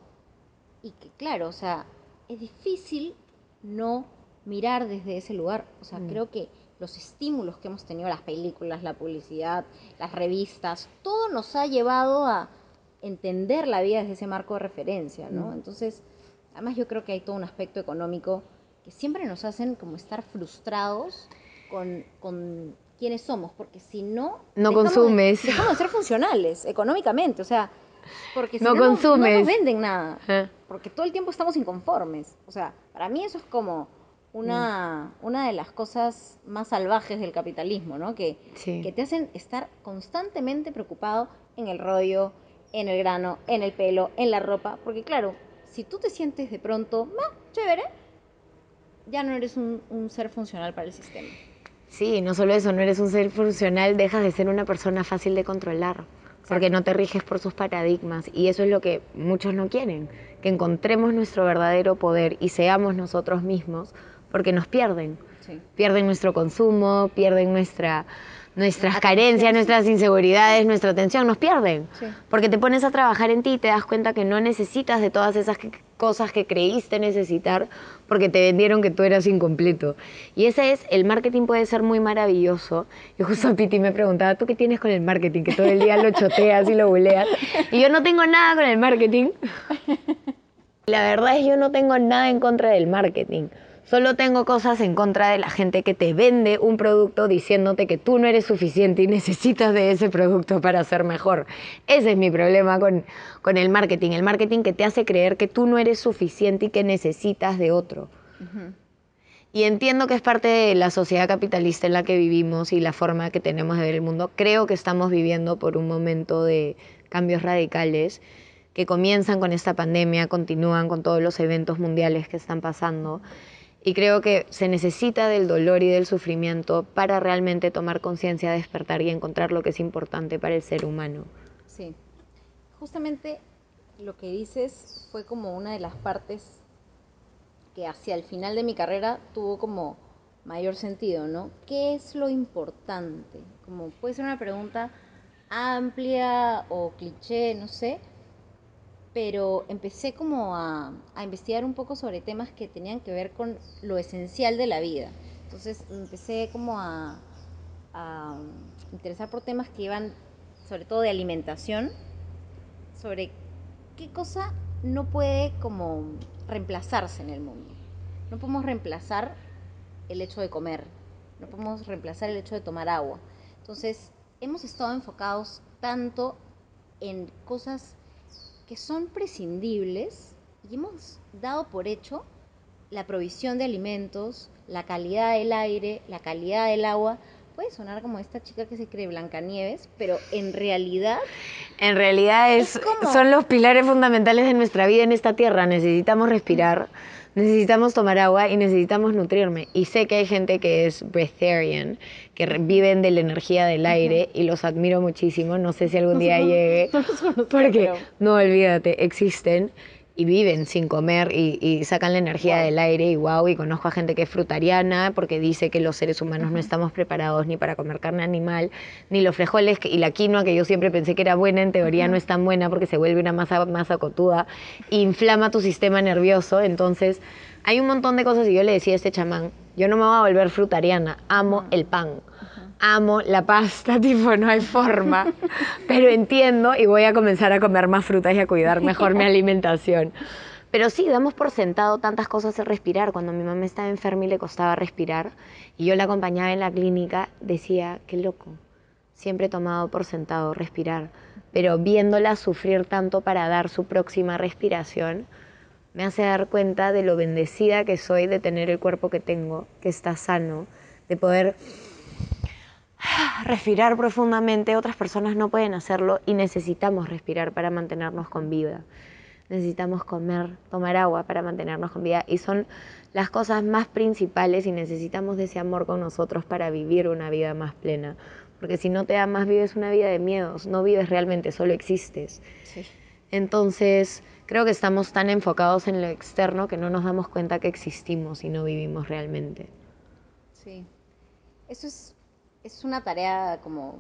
[SPEAKER 2] y que, claro, o sea, es difícil no mirar desde ese lugar. O sea,
[SPEAKER 1] Mm.
[SPEAKER 2] creo que los estímulos que hemos tenido, las películas, la publicidad, las revistas, todo nos ha llevado a entender la vida desde ese marco de referencia, ¿no?
[SPEAKER 1] Mm.
[SPEAKER 2] Entonces, además yo creo que hay todo un aspecto económico que siempre nos hacen como estar frustrados con, con quiénes somos, porque si no...
[SPEAKER 1] No
[SPEAKER 2] dejamos de-
[SPEAKER 1] consumes.
[SPEAKER 2] dejamos de ser funcionales económicamente, o sea, porque si
[SPEAKER 1] No
[SPEAKER 2] no, no- no
[SPEAKER 1] consumes.
[SPEAKER 2] nos venden nada
[SPEAKER 1] Ah.
[SPEAKER 2] porque todo el tiempo estamos inconformes. O sea, para mí eso es como una,
[SPEAKER 1] Mm.
[SPEAKER 2] una de las cosas más salvajes del capitalismo, ¿no? Que,
[SPEAKER 1] Sí.
[SPEAKER 2] que te hacen estar constantemente preocupado en el rollo, en el grano, en el pelo, en la ropa. Porque claro, si tú te sientes de pronto, "Ah, chévere, ya no eres un, un ser funcional para el sistema.
[SPEAKER 1] Sí, no solo eso, no eres un ser funcional, dejas de ser una persona fácil de controlar, porque no te riges por sus paradigmas y eso es lo que muchos no quieren, que encontremos nuestro verdadero poder y seamos nosotros mismos, porque nos pierden,
[SPEAKER 2] Sí.
[SPEAKER 1] pierden nuestro consumo, pierden nuestra, nuestras carencias, nuestras inseguridades, nuestra atención, nos pierden.
[SPEAKER 2] Sí.
[SPEAKER 1] Porque te pones a trabajar en ti y te das cuenta que no necesitas de todas esas que- cosas que creíste necesitar porque te vendieron que tú eras incompleto. Y ese es, el marketing puede ser muy maravilloso. Y justo Piti me preguntaba, ¿tú qué tienes con el marketing? Que todo el día lo choteas y lo buleas. Y yo no tengo nada con el marketing. La verdad es yo no tengo nada en contra del marketing. Solo tengo cosas en contra de la gente que te vende un producto diciéndote que tú no eres suficiente y necesitas de ese producto para ser mejor. Ese es mi problema con, con el marketing. El marketing que te hace creer que tú no eres suficiente y que necesitas de otro.
[SPEAKER 2] Ujú.
[SPEAKER 1] Y entiendo que es parte de la sociedad capitalista en la que vivimos y la forma que tenemos de ver el mundo. Creo que estamos viviendo por un momento de cambios radicales que comienzan con esta pandemia, continúan con todos los eventos mundiales que están pasando. Y creo que se necesita del dolor y del sufrimiento para realmente tomar conciencia, despertar y encontrar lo que es importante para el ser humano.
[SPEAKER 2] Sí. Justamente lo que dices fue como una de las partes que hacia el final de mi carrera tuvo como mayor sentido, ¿no? ¿Qué es lo importante? Como puede ser una pregunta amplia o cliché, no sé, pero empecé como a, a investigar un poco sobre temas que tenían que ver con lo esencial de la vida. Entonces empecé como a, a interesar por temas que iban sobre todo de alimentación, sobre qué cosa no puede como reemplazarse en el mundo. No podemos reemplazar el hecho de comer, no podemos reemplazar el hecho de tomar agua. Entonces, hemos estado enfocados tanto en cosas que son prescindibles y hemos dado por hecho la provisión de alimentos, la calidad del aire, la calidad del agua, puede sonar como esta chica que se cree Blancanieves, pero en realidad...
[SPEAKER 1] En realidad es, son los pilares fundamentales de nuestra vida en esta tierra. Necesitamos respirar, necesitamos tomar agua y necesitamos nutrirme. Y sé que hay gente que es breatharian, que viven de la energía del aire y los admiro muchísimo. No sé si algún día llegue, porque no olvídate, existen y viven sin comer y, sacan la energía del aire y wow, y conozco a gente que es frutariana porque dice que los seres humanos no estamos preparados ni para comer carne animal, ni los frijoles y la quinoa que yo siempre pensé que era buena, en teoría no es tan buena porque se vuelve una masa, masa cotuda, inflama tu sistema nervioso, entonces hay un montón de cosas y yo le decía a este chamán, yo no me voy a volver frutariana, amo el pan amo la pasta, tipo, no hay forma, pero entiendo y voy a comenzar a comer más frutas y a cuidar mejor mi alimentación. Pero sí, damos por sentado tantas cosas de respirar. Cuando mi mamá estaba enferma y le costaba respirar, y yo la acompañaba en la clínica, decía, qué loco, siempre he tomado por sentado respirar. Pero viéndola sufrir tanto para dar su próxima respiración, me hace dar cuenta de lo bendecida que soy de tener el cuerpo que tengo, que está sano, de poder respirar profundamente, otras personas no pueden hacerlo y necesitamos respirar para mantenernos con vida. Necesitamos comer, tomar agua para mantenernos con vida y son las cosas más principales y necesitamos de ese amor con nosotros para vivir una vida más plena. Porque si no te amas, vives una vida de miedos, no vives realmente, solo existes. Entonces, creo que estamos tan enfocados en lo externo que no nos damos cuenta que existimos y no vivimos realmente.
[SPEAKER 2] Sí. Eso es es una tarea como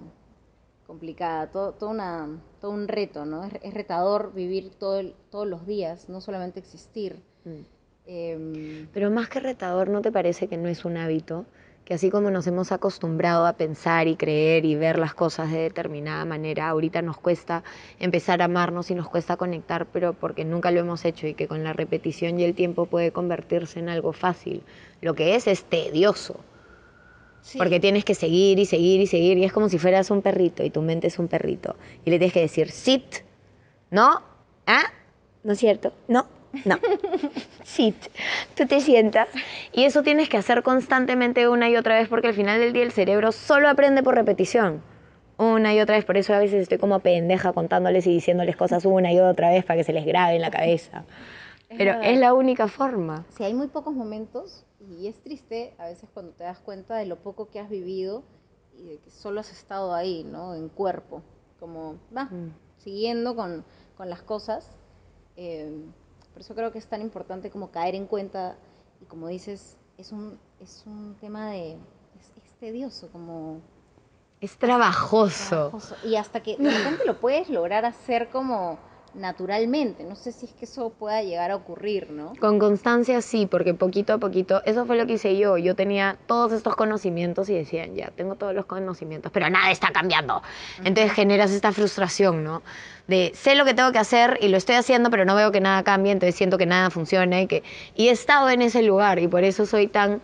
[SPEAKER 2] complicada, todo, todo, una, todo un reto, ¿no? Es, retador vivir todo todos los días, no solamente existir. Mm.
[SPEAKER 1] Em, Pero más que retador, ¿no te parece que no es un hábito? Que así como nos hemos acostumbrado a pensar y creer y ver las cosas de determinada manera, ahorita nos cuesta empezar a amarnos y nos cuesta conectar, pero porque nunca lo hemos hecho y que con la repetición y el tiempo puede convertirse en algo fácil. Lo que es es tedioso. Porque tienes que seguir y seguir y seguir. Y es como si fueras un perrito y tu mente es un perrito. Y le tienes que decir, sit, no, ah, no es cierto, no, no. Sit. Tú te sientas. Y eso tienes que hacer constantemente una y otra vez porque al final del día el cerebro solo aprende por repetición. Una y otra vez. Por eso a veces estoy como pendeja contándoles y diciéndoles cosas una y otra vez para que se les grabe en la cabeza. Pero es la única forma.
[SPEAKER 2] Si hay muy pocos momentos y es triste a veces cuando te das cuenta de lo poco que has vivido y de que solo has estado ahí, ¿no? En cuerpo, como, va, mm. siguiendo con, las cosas. Eh, por eso creo que es tan importante como caer en cuenta y como dices, es un, es un tema de, es, tedioso, como...
[SPEAKER 1] Es trabajoso. trabajoso.
[SPEAKER 2] Y hasta que de repente lo puedes lograr hacer como naturalmente. No sé si es que eso pueda llegar a ocurrir, ¿no?
[SPEAKER 1] Con constancia sí, porque poquito a poquito, eso fue lo que hice yo. Yo tenía todos estos conocimientos y decían, ya, tengo todos los conocimientos, pero nada está cambiando. Entonces generas esta frustración, ¿no? De sé lo que tengo que hacer y lo estoy haciendo, pero no veo que nada cambie, entonces siento que nada funciona y que... Y he estado en ese lugar y por eso soy tan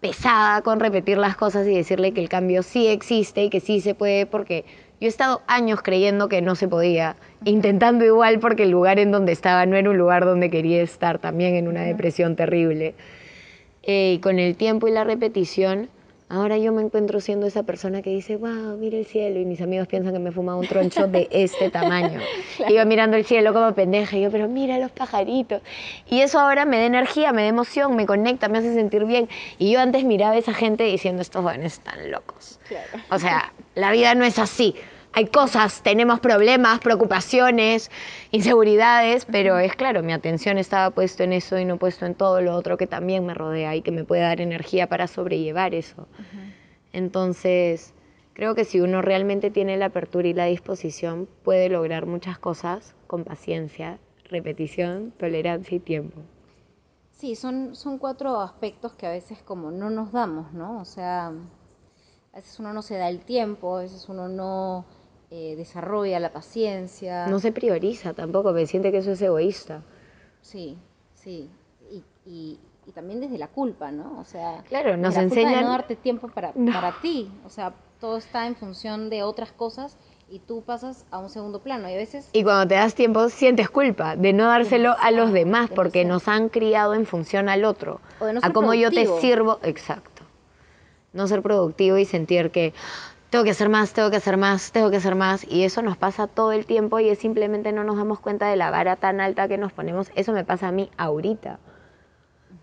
[SPEAKER 1] pesada con repetir las cosas y decirle que el cambio sí existe y que sí se puede porque yo he estado años creyendo que no se podía, intentando igual porque el lugar en donde estaba no era un lugar donde quería estar, también en una depresión terrible. Eh, y con el tiempo y la repetición, ahora yo me encuentro siendo esa persona que dice, wow, mira el cielo, y mis amigos piensan que me he fumado un troncho de este tamaño. Y yo mirando el cielo como pendeja, y yo, pero mira los pajaritos. Y eso ahora me da energía, me da emoción, me conecta, me hace sentir bien. Y yo antes miraba a esa gente diciendo, estos jóvenes están locos. O sea, la vida no es así. Hay cosas, tenemos problemas, preocupaciones, inseguridades, pero es claro, mi atención estaba puesto en eso y no puesto en todo lo otro que también me rodea y que me puede dar energía para sobrellevar eso. Entonces, creo que si uno realmente tiene la apertura y la disposición, puede lograr muchas cosas con paciencia, repetición, tolerancia y tiempo.
[SPEAKER 2] Sí, son, son cuatro aspectos que a veces como no nos damos, ¿no? O sea, a veces uno no se da el tiempo, a veces uno no eh, desarrolla la paciencia.
[SPEAKER 1] No se prioriza tampoco, me siente que eso es egoísta.
[SPEAKER 2] Sí, sí. Y, y, también desde la culpa, ¿no? O sea,
[SPEAKER 1] claro, nos
[SPEAKER 2] la
[SPEAKER 1] enseñan...
[SPEAKER 2] Culpa de no darte tiempo para, para ti. O sea, todo está en función de otras cosas y tú pasas a un segundo plano y a veces...
[SPEAKER 1] Y cuando te das tiempo sientes culpa de no dárselo a los demás porque nos han criado en función al otro, a cómo yo te sirvo, exacto no ser productivo y sentir que tengo que hacer más, tengo que hacer más, tengo que hacer más. Y eso nos pasa todo el tiempo y es simplemente no nos damos cuenta de la vara tan alta que nos ponemos. Eso me pasa a mí ahorita.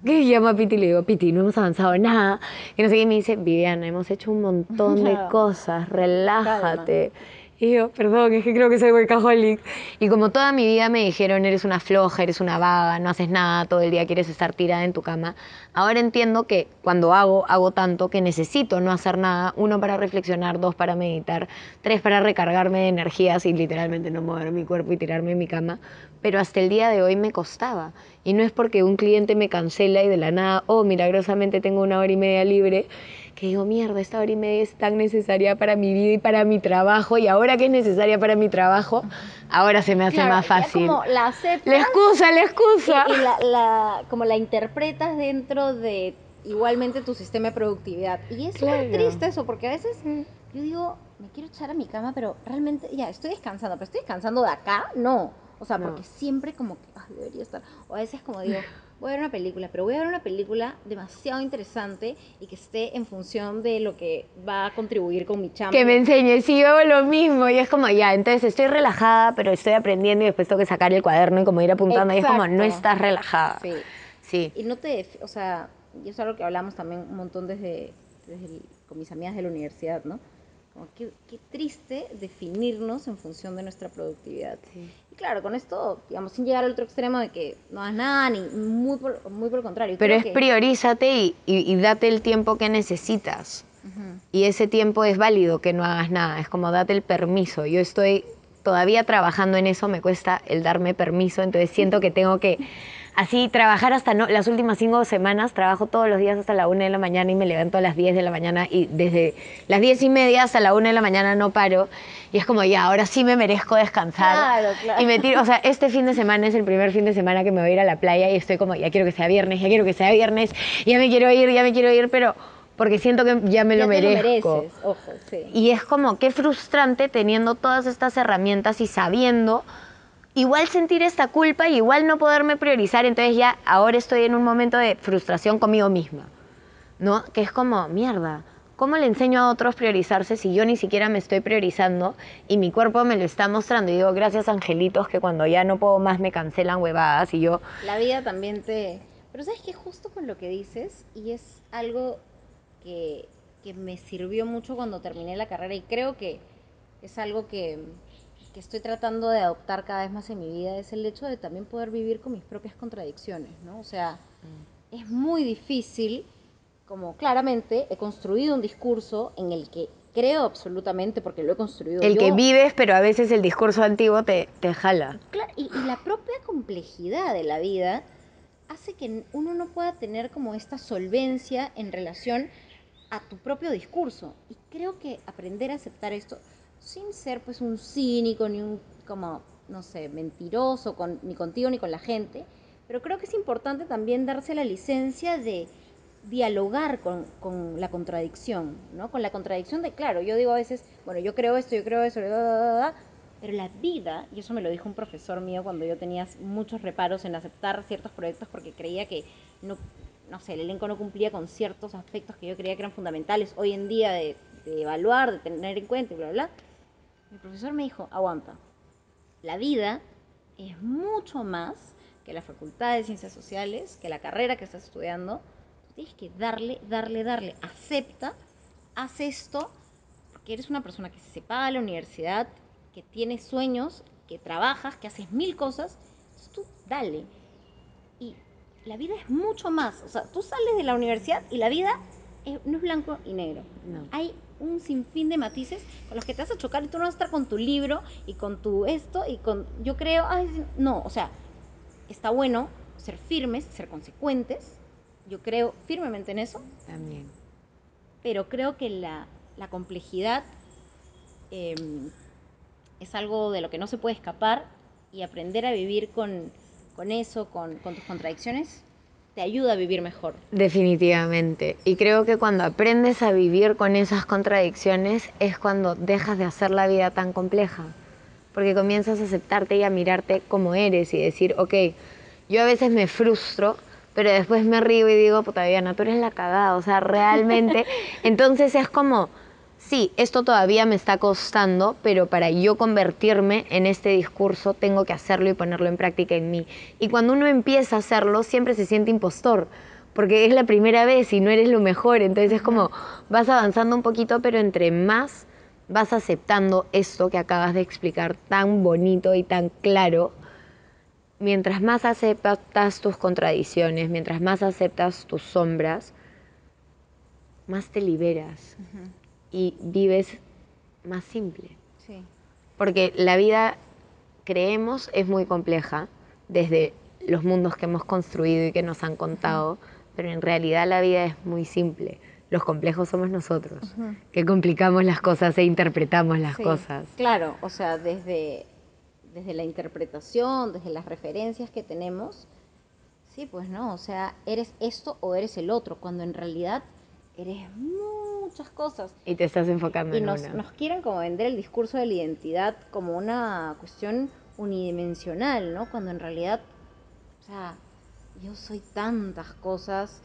[SPEAKER 1] Que llamo a Piti y le digo, Piti, no hemos avanzado nada. Y no sé qué, y me dice, Viviana, hemos hecho un montón de cosas, relájate. Y yo, perdón, es que creo que soy workaholic. Y como toda mi vida me dijeron, eres una floja, eres una vaga, no haces nada, todo el día quieres estar tirada en tu cama, ahora entiendo que cuando hago, hago tanto que necesito no hacer nada, uno para reflexionar, dos para meditar, tres para recargarme de energías y literalmente no mover mi cuerpo y tirarme en mi cama. Pero hasta el día de hoy me costaba. Y no es porque un cliente me cancela y de la nada, oh, milagrosamente tengo una hora y media libre que digo, mierda, esta hora y media es tan necesaria para mi vida y para mi trabajo, y ahora que es necesaria para mi trabajo, ahora se me hace
[SPEAKER 2] Claro,
[SPEAKER 1] más fácil.
[SPEAKER 2] como la aceptas
[SPEAKER 1] La excusa, la excusa.
[SPEAKER 2] y, y la, la- como la interpretas dentro de igualmente tu sistema de productividad. Y es
[SPEAKER 1] Claro.
[SPEAKER 2] triste eso, porque a veces yo digo, me quiero echar a mi cama, pero realmente ya estoy descansando, pero estoy descansando de acá, no. O sea,
[SPEAKER 1] No.
[SPEAKER 2] porque siempre como que ay, debería estar. O a veces como digo, voy a ver una película, pero voy a ver una película demasiado interesante y que esté en función de lo que va a contribuir con mi chamba.
[SPEAKER 1] Que me enseñe, sí, yo hago lo mismo, y es como, ya, entonces estoy relajada, pero estoy aprendiendo y después tengo que sacar el cuaderno y como ir apuntando, y es como, no estás relajada.
[SPEAKER 2] Sí.
[SPEAKER 1] Sí.
[SPEAKER 2] Y no te, o sea, y es algo que hablamos también un montón desde, desde el- con mis amigas de la universidad, ¿no? Como qué, qué triste definirnos en función de nuestra productividad. Y claro, con esto, digamos, sin llegar al otro extremo de que no hagas nada, ni muy por, muy por el contrario.
[SPEAKER 1] Pero es
[SPEAKER 2] que-
[SPEAKER 1] priorízate y, y- y date el tiempo que necesitas. Y ese tiempo es válido que no hagas nada, es como date el permiso. Yo estoy todavía trabajando en eso, me cuesta el darme permiso, entonces siento que tengo que así trabajar hasta no, las últimas cinco semanas, trabajo todos los días hasta la una de la mañana y me levanto a las 10 de la mañana y desde las diez y media hasta la una de la mañana no paro. Y es como, ya, ahora sí me merezco descansar.
[SPEAKER 2] Claro, claro.
[SPEAKER 1] Y me tiro, o sea, este fin de semana es el primer fin de semana que me voy a ir a la playa y estoy como, ya quiero que sea viernes, ya quiero que sea viernes, ya me quiero ir, ya me quiero ir, pero porque siento que ya me
[SPEAKER 2] Ya
[SPEAKER 1] lo merezco.
[SPEAKER 2] mereces, ojo, sí.
[SPEAKER 1] Y es como, qué frustrante teniendo todas estas herramientas y sabiendo, igual sentir esta culpa y igual no poderme priorizar. Entonces ya ahora estoy en un momento de frustración conmigo misma, ¿no? Que es como, mierda, ¿cómo le enseño a otros priorizarse si yo ni siquiera me estoy priorizando y mi cuerpo me lo está mostrando? Y digo, gracias angelitos, que cuando ya no puedo más me cancelan huevadas y yo,
[SPEAKER 2] La vida también te... Pero sabes que justo con lo que dices, y es algo que, que me sirvió mucho cuando terminé la carrera, y creo que es algo que, que estoy tratando de adoptar cada vez más en mi vida, es el hecho de también poder vivir con mis propias contradicciones, ¿no? O sea, es muy difícil, como claramente he construido un discurso en el que creo absolutamente, porque lo he construido
[SPEAKER 1] el que vives, pero a veces el discurso antiguo te, te jala.
[SPEAKER 2] Y la propia complejidad de la vida hace que uno no pueda tener como esta solvencia en relación a tu propio discurso. Y creo que aprender a aceptar esto sin ser pues un cínico ni un como, no sé, mentiroso con, ni contigo ni con la gente, pero creo que es importante también darse la licencia de dialogar con, con la contradicción, ¿no? Con la contradicción de, claro, yo digo a veces, bueno, yo creo esto, yo creo eso, pero la vida, y eso me lo dijo un profesor mío cuando yo tenía muchos reparos en aceptar ciertos proyectos porque creía que no, no sé, el elenco no cumplía con ciertos aspectos que yo creía que eran fundamentales hoy en día de, de evaluar, de tener en cuenta y bla, bla, bla. Mi profesor me dijo, aguanta, la vida es mucho más que la facultad de ciencias sociales, que la carrera que estás estudiando. Tienes que darle, darle, darle. Acepta, haz esto, porque eres una persona que se paga la universidad, que tienes sueños, que trabajas, que haces mil cosas. Entonces tú dale. Y la vida es mucho más. O sea, tú sales de la universidad y la vida es- no es blanco y negro.
[SPEAKER 1] No.
[SPEAKER 2] Hay un sinfín de matices con los que te vas a chocar y tú no vas a estar con tu libro y con tu esto y con... Yo creo, ay, no, o sea, está bueno ser firmes, ser consecuentes. Yo creo firmemente en eso,
[SPEAKER 1] También.
[SPEAKER 2] pero creo que la, la complejidad eh, es algo de lo que no se puede escapar y aprender a vivir con, con eso, con, con tus contradicciones, te ayuda a vivir mejor.
[SPEAKER 1] Definitivamente. Y creo que cuando aprendes a vivir con esas contradicciones es cuando dejas de hacer la vida tan compleja. Porque comienzas a aceptarte y a mirarte como eres y decir, ok, yo a veces me frustro pero después me río y digo, puta Diana, tú eres la cagada, o sea, realmente. Entonces es como, sí, esto todavía me está costando, pero para yo convertirme en este discurso tengo que hacerlo y ponerlo en práctica en mí. Y cuando uno empieza a hacerlo, siempre se siente impostor, porque es la primera vez y no eres lo mejor, entonces es como vas avanzando un poquito, pero entre más vas aceptando esto que acabas de explicar tan bonito y tan claro, mientras más aceptas tus contradicciones, mientras más aceptas tus sombras, más te liberas y vives más simple.
[SPEAKER 2] Sí.
[SPEAKER 1] Porque la vida, creemos, es muy compleja desde los mundos que hemos construido y que nos han contado, pero en realidad la vida es muy simple. Los complejos somos nosotros, que complicamos las cosas e interpretamos las
[SPEAKER 2] Sí,
[SPEAKER 1] cosas.
[SPEAKER 2] Claro, o sea, desde, desde la interpretación, desde las referencias que tenemos, sí, pues no, o sea, eres esto o eres el otro, cuando en realidad eres muchas cosas.
[SPEAKER 1] Y te estás enfocando
[SPEAKER 2] Y
[SPEAKER 1] en
[SPEAKER 2] nos,
[SPEAKER 1] una.
[SPEAKER 2] nos quieren como vender el discurso de la identidad como una cuestión unidimensional, ¿no? Cuando en realidad, o sea, yo soy tantas cosas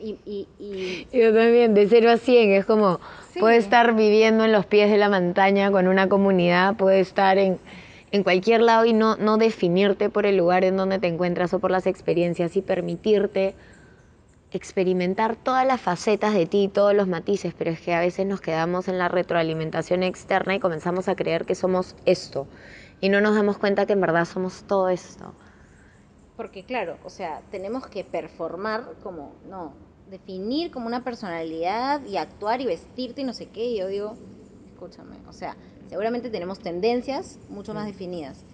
[SPEAKER 2] y, y, y
[SPEAKER 1] Yo también, de 0 a 100, es como,
[SPEAKER 2] Sí.
[SPEAKER 1] puede estar viviendo en los pies de la montaña con una comunidad, puede estar en, en cualquier lado y no, no definirte por el lugar en donde te encuentras o por las experiencias y permitirte experimentar todas las facetas de ti, todos los matices, pero es que a veces nos quedamos en la retroalimentación externa y comenzamos a creer que somos esto y no nos damos cuenta que en verdad somos todo esto.
[SPEAKER 2] Porque claro, o sea, tenemos que performar como, no, definir como una personalidad y actuar y vestirte y no sé qué. Y yo digo, escúchame, o sea, seguramente tenemos tendencias mucho más definidas,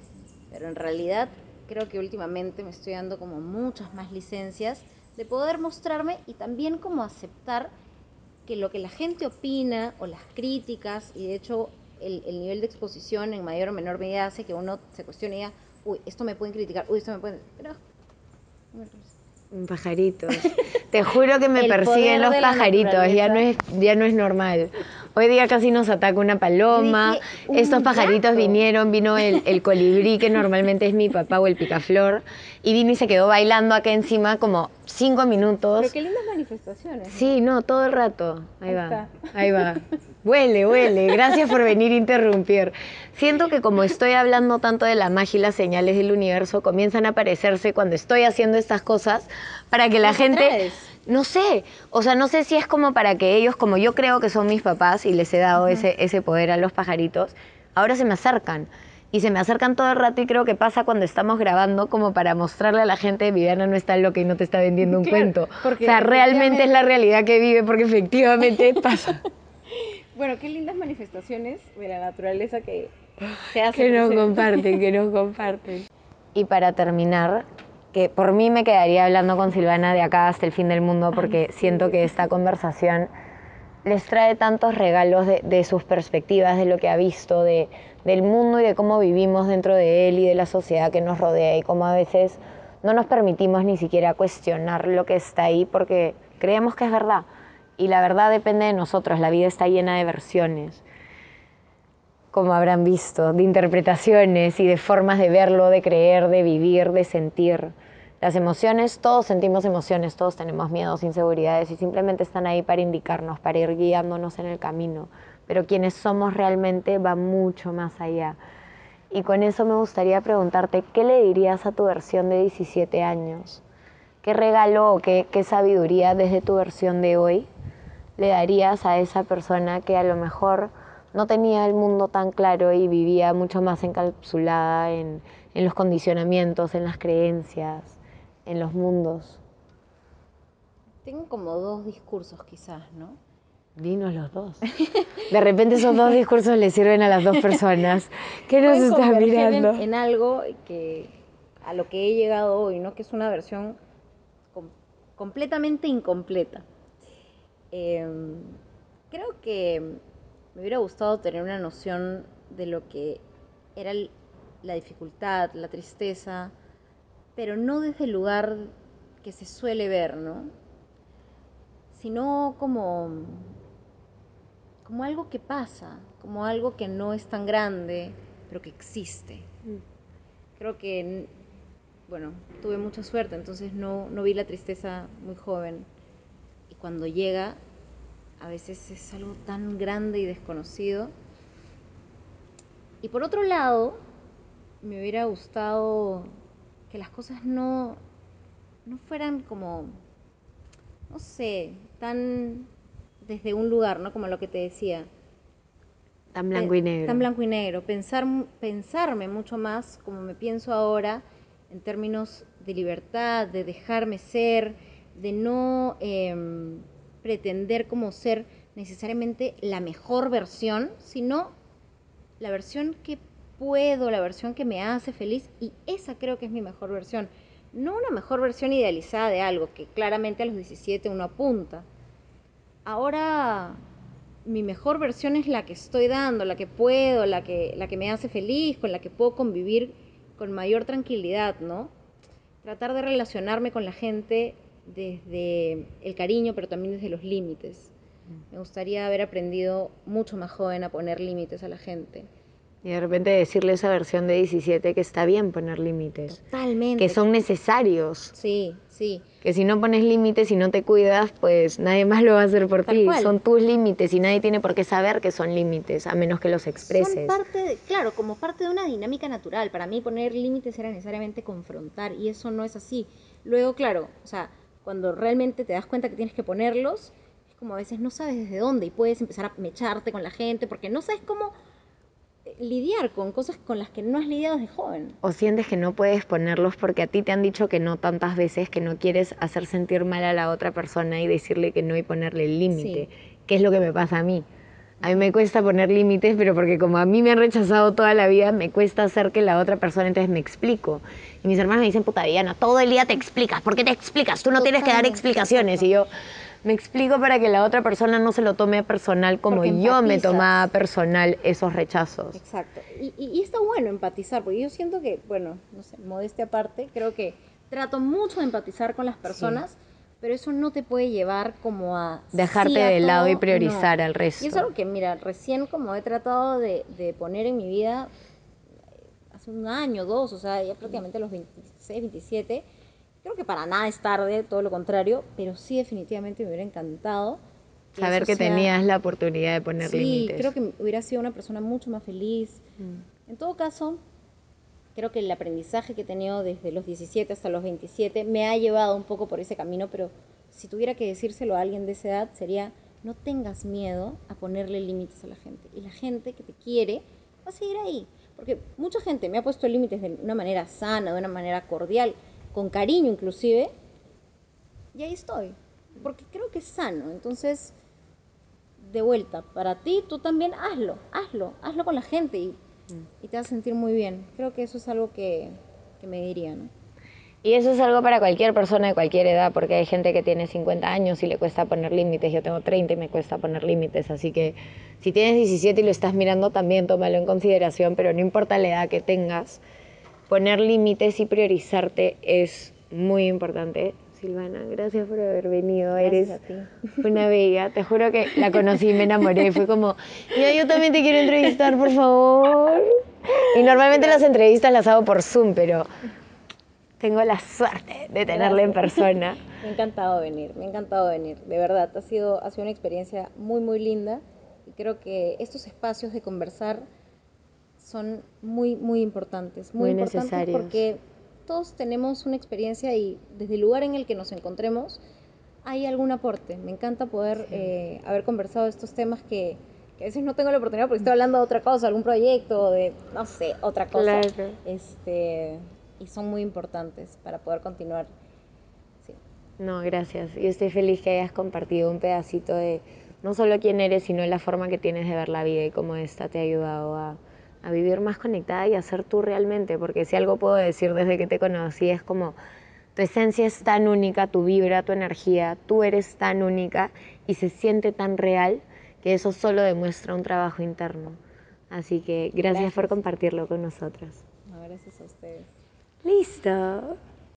[SPEAKER 2] pero en realidad creo que últimamente me estoy dando como muchas más licencias de poder mostrarme y también como aceptar que lo que la gente opina o las críticas, y de hecho el, el nivel de exposición en mayor o menor medida hace que uno se cuestione y diga, uy, esto me pueden criticar, uy, esto me pueden... Pero,
[SPEAKER 1] Pajaritos. Te juro que me
[SPEAKER 2] El
[SPEAKER 1] persiguen los pajaritos, ya no, es, ya no es normal. Hoy día casi nos ataca una paloma,
[SPEAKER 2] dije,
[SPEAKER 1] estos pajaritos vinieron, vino el, el colibrí, que normalmente es mi papá o el picaflor, y vino y se quedó bailando acá encima como cinco minutos.
[SPEAKER 2] Pero qué lindas manifestaciones. ¿no?
[SPEAKER 1] Sí, no, todo el rato. Ahí,
[SPEAKER 2] Ahí
[SPEAKER 1] va,
[SPEAKER 2] está.
[SPEAKER 1] ahí va. Huele, huele. Gracias por venir a interrumpir. Siento que como estoy hablando tanto de la magia y las señales del universo, comienzan a aparecerse cuando estoy haciendo estas cosas para que la
[SPEAKER 2] ¿Qué
[SPEAKER 1] gente...
[SPEAKER 2] traes?
[SPEAKER 1] No sé, o sea, no sé si es como para que ellos, como yo creo que son mis papás y les he dado ese, ese poder a los pajaritos, ahora se me acercan. Y se me acercan todo el rato y creo que pasa cuando estamos grabando como para mostrarle a la gente, Viviana no está loca y no te está vendiendo un
[SPEAKER 2] Claro,
[SPEAKER 1] cuento.
[SPEAKER 2] porque
[SPEAKER 1] o sea, realmente es la realidad que vive porque efectivamente pasa.
[SPEAKER 2] Bueno, qué lindas manifestaciones de la naturaleza que se hacen.
[SPEAKER 1] que nos comparten, que nos comparten. Y para terminar, que por mí me quedaría hablando con Silvana de acá hasta el fin del mundo porque siento que esta conversación les trae tantos regalos de, de sus perspectivas, de lo que ha visto, de, del mundo y de cómo vivimos dentro de él y de la sociedad que nos rodea y cómo a veces no nos permitimos ni siquiera cuestionar lo que está ahí porque creemos que es verdad. Y la verdad depende de nosotros, la vida está llena de versiones como habrán visto, de interpretaciones y de formas de verlo, de creer, de vivir, de sentir. Las emociones, todos sentimos emociones, todos tenemos miedos, inseguridades y simplemente están ahí para indicarnos, para ir guiándonos en el camino. Pero quienes somos realmente va mucho más allá. Y con eso me gustaría preguntarte, ¿qué le dirías a tu versión de 17 años? ¿Qué regalo o qué, qué sabiduría desde tu versión de hoy le darías a esa persona que a lo mejor no tenía el mundo tan claro y vivía mucho más encapsulada en, en los condicionamientos, en las creencias, en los mundos?
[SPEAKER 2] Tengo como dos discursos quizás, ¿no?
[SPEAKER 1] Dinos los dos. De repente esos dos discursos le sirven a las dos personas. ¿Qué nos
[SPEAKER 2] Pueden
[SPEAKER 1] están
[SPEAKER 2] en-
[SPEAKER 1] mirando?
[SPEAKER 2] En, algo que a lo que he llegado hoy, ¿no? Que es una versión com- completamente incompleta. Em, creo que me hubiera gustado tener una noción de lo que era el- la dificultad, la tristeza, pero no desde el lugar que se suele ver, ¿no? Sino como, como algo que pasa, como algo que no es tan grande, pero que existe. Creo que bueno, tuve mucha suerte, entonces no, no vi la tristeza muy joven. Y cuando llega, a veces es algo tan grande y desconocido. Y por otro lado, me hubiera gustado que las cosas no, no fueran como, no sé, tan desde un lugar, ¿no? Como lo que te decía.
[SPEAKER 1] Tan blanco y negro.
[SPEAKER 2] Tan blanco y negro. Pensar, pensarme mucho más como me pienso ahora en términos de libertad, de dejarme ser, de no em, pretender como ser necesariamente la mejor versión, sino la versión que puedo, la versión que me hace feliz y esa creo que es mi mejor versión. No una mejor versión idealizada de algo que claramente a los 17 uno apunta. Ahora mi mejor versión es la que estoy dando, la que puedo, la que, la que me hace feliz, con la que puedo convivir con mayor tranquilidad, ¿no? Tratar de relacionarme con la gente desde el cariño, pero también desde los límites. Me gustaría haber aprendido mucho más joven a poner límites a la gente.
[SPEAKER 1] Y de repente decirle a esa versión de 17 que está bien poner límites.
[SPEAKER 2] Totalmente.
[SPEAKER 1] Que son necesarios.
[SPEAKER 2] Sí, sí.
[SPEAKER 1] Que si no pones límites y no te cuidas, pues nadie más lo va a hacer por ti. Son tus límites y nadie tiene por qué saber que son límites, a menos que los expreses.
[SPEAKER 2] Son parte, claro, como parte de una dinámica natural. Para mí poner límites era necesariamente confrontar y eso no es así. Luego, claro, o sea, cuando realmente te das cuenta que tienes que ponerlos, es como a veces no sabes desde dónde y puedes empezar a mecharte con la gente porque no sabes cómo lidiar con cosas con las que no has lidiado desde joven.
[SPEAKER 1] O sientes que no puedes ponerlos porque a ti te han dicho que no tantas veces, que no quieres hacer sentir mal a la otra persona y decirle que no y ponerle el límite, que es lo que me pasa a mí. A mí me cuesta poner límites, pero porque como a mí me han rechazado toda la vida, me cuesta hacer que la otra persona entonces me explico. Y mis hermanos me dicen, puta Diana, todo el día te explicas, ¿por qué te explicas? Tú no tienes que dar explicaciones. Y yo, me explico para que la otra persona no se lo tome personal como yo me tomaba personal esos rechazos.
[SPEAKER 2] Exacto. Y, y, está bueno empatizar, porque yo siento que, bueno, no sé, modestia aparte, creo que trato mucho de empatizar con las personas. Pero eso no te puede llevar como a...
[SPEAKER 1] Dejarte de lado y priorizar al resto.
[SPEAKER 2] Y es algo que, mira, recién como he tratado de, de poner en mi vida hace un año, dos, o sea, ya prácticamente los 26, 27, Creo que para nada es tarde, todo lo contrario, pero sí definitivamente me hubiera encantado.
[SPEAKER 1] Saber que tenías la oportunidad de poner límites.
[SPEAKER 2] Sí, creo que hubiera sido una persona mucho más feliz. Mm. En todo caso, creo que el aprendizaje que he tenido desde los 17 hasta los 27 me ha llevado un poco por ese camino, pero si tuviera que decírselo a alguien de esa edad sería, no tengas miedo a ponerle límites a la gente. Y la gente que te quiere va a seguir ahí. Porque mucha gente me ha puesto límites de una manera sana, de una manera cordial con cariño inclusive, y ahí estoy, porque creo que es sano. Entonces, de vuelta, para ti, tú también hazlo, hazlo, hazlo con la gente y, te vas a sentir muy bien. Creo que eso es algo que, que me diría.
[SPEAKER 1] Y eso es algo para cualquier persona de cualquier edad, porque hay gente que tiene 50 años y le cuesta poner límites. Yo tengo 30 y me cuesta poner límites. Así que si tienes 17 y lo estás mirando, también tómalo en consideración, pero no importa la edad que tengas, poner límites y priorizarte es muy importante. Silvana, gracias por haber venido. Eres una bella. Te juro que la conocí y me enamoré. Fue como, ya yo también te quiero entrevistar, por favor. Y normalmente las entrevistas las hago por Zoom, pero tengo la suerte de tenerla en persona.
[SPEAKER 2] Me ha encantado venir, me ha encantado venir. De verdad, ha sido, ha sido una experiencia muy, muy linda. Y creo que estos espacios de conversar son muy, muy importantes. Muy, necesarios. Porque todos tenemos una experiencia y desde el lugar en el que nos encontremos hay algún aporte. Me encanta poder eh, haber conversado estos temas que, a veces no tengo la oportunidad porque estoy hablando de otra cosa, algún proyecto, de, no sé, otra cosa. Este, y son muy importantes para poder continuar.
[SPEAKER 1] No, gracias. Yo estoy feliz que hayas compartido un pedacito de no solo quién eres, sino la forma que tienes de ver la vida y cómo esta te ha ayudado a a vivir más conectada y a ser tú realmente, porque si algo puedo decir desde que te conocí es como tu esencia es tan única, tu vibra, tu energía, tú eres tan única y se siente tan real que eso solo demuestra un trabajo interno. Así que gracias, por compartirlo con nosotros.
[SPEAKER 2] gracias a ustedes.
[SPEAKER 1] Listo.